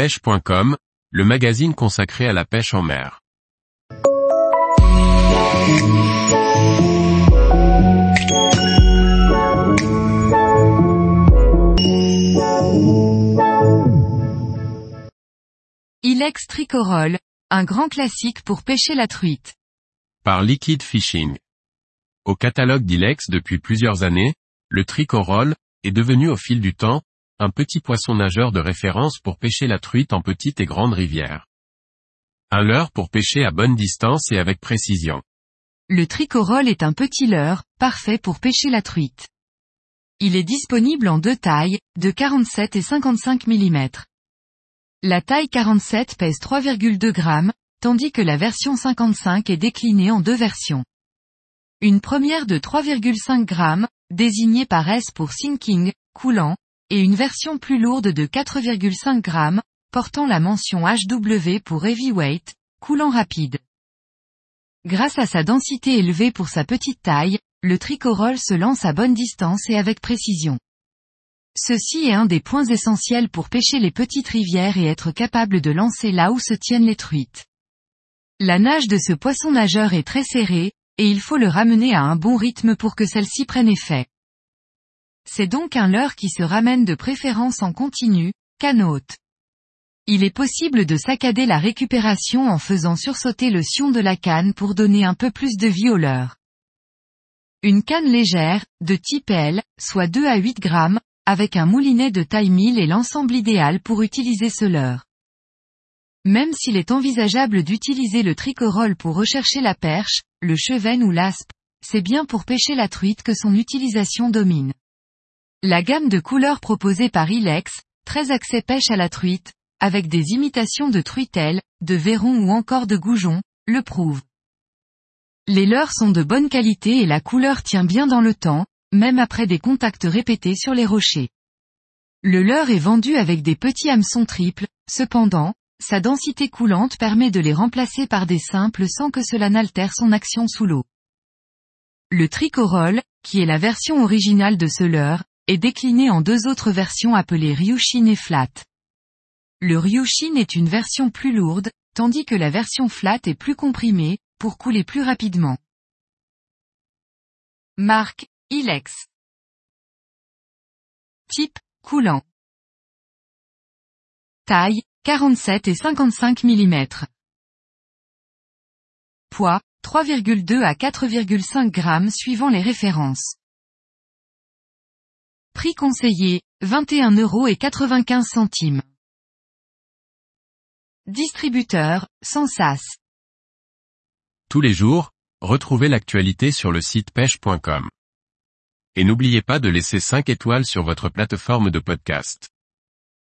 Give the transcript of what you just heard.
pêche.com, le magazine consacré à la pêche en mer. Ilex Tricorol, un grand classique pour pêcher la truite. Par Liquid Fishing. Au catalogue d'Ilex depuis plusieurs années, le tricorol, est devenu au fil du temps, un petit poisson nageur de référence pour pêcher la truite en petite et grande rivière. Un leurre pour pêcher à bonne distance et avec précision. Le tricorol est un petit leurre, parfait pour pêcher la truite. Il est disponible en deux tailles, de 47 et 55 mm. La taille 47 pèse 3,2 grammes, tandis que la version 55 est déclinée en deux versions. Une première de 3,5 grammes, désignée par S pour sinking, coulant, et une version plus lourde de 4,5 grammes, portant la mention HW pour heavyweight, coulant rapide. Grâce à sa densité élevée pour sa petite taille, le tricorol se lance à bonne distance et avec précision. Ceci est un des points essentiels pour pêcher les petites rivières et être capable de lancer là où se tiennent les truites. La nage de ce poisson nageur est très serrée, et il faut le ramener à un bon rythme pour que celle-ci prenne effet. C'est donc un leurre qui se ramène de préférence en continu, haute. Il est possible de saccader la récupération en faisant sursauter le sion de la canne pour donner un peu plus de vie au leurre. Une canne légère, de type L, soit 2 à 8 grammes, avec un moulinet de taille 1000 est l'ensemble idéal pour utiliser ce leurre. Même s'il est envisageable d'utiliser le tricorol pour rechercher la perche, le chevenne ou l'aspe, c'est bien pour pêcher la truite que son utilisation domine. La gamme de couleurs proposée par Ilex, très axée pêche à la truite, avec des imitations de truitelles, de verrons ou encore de goujons, le prouve. Les leurres sont de bonne qualité et la couleur tient bien dans le temps, même après des contacts répétés sur les rochers. Le leurre est vendu avec des petits hameçons triples, cependant, sa densité coulante permet de les remplacer par des simples sans que cela n'altère son action sous l'eau. Le tricorol, qui est la version originale de ce leurre, est décliné en deux autres versions appelées Ryushin et Flat. Le Ryushin est une version plus lourde, tandis que la version Flat est plus comprimée, pour couler plus rapidement. Marque, Ilex. Type, coulant. Taille, 47 et 55 mm. Poids, 3,2 à 4,5 grammes suivant les références. Prix conseillé, 21 euros et 95 centimes. Distributeur, sans sas. Tous les jours, retrouvez l'actualité sur le site pêche.com. Et n'oubliez pas de laisser 5 étoiles sur votre plateforme de podcast.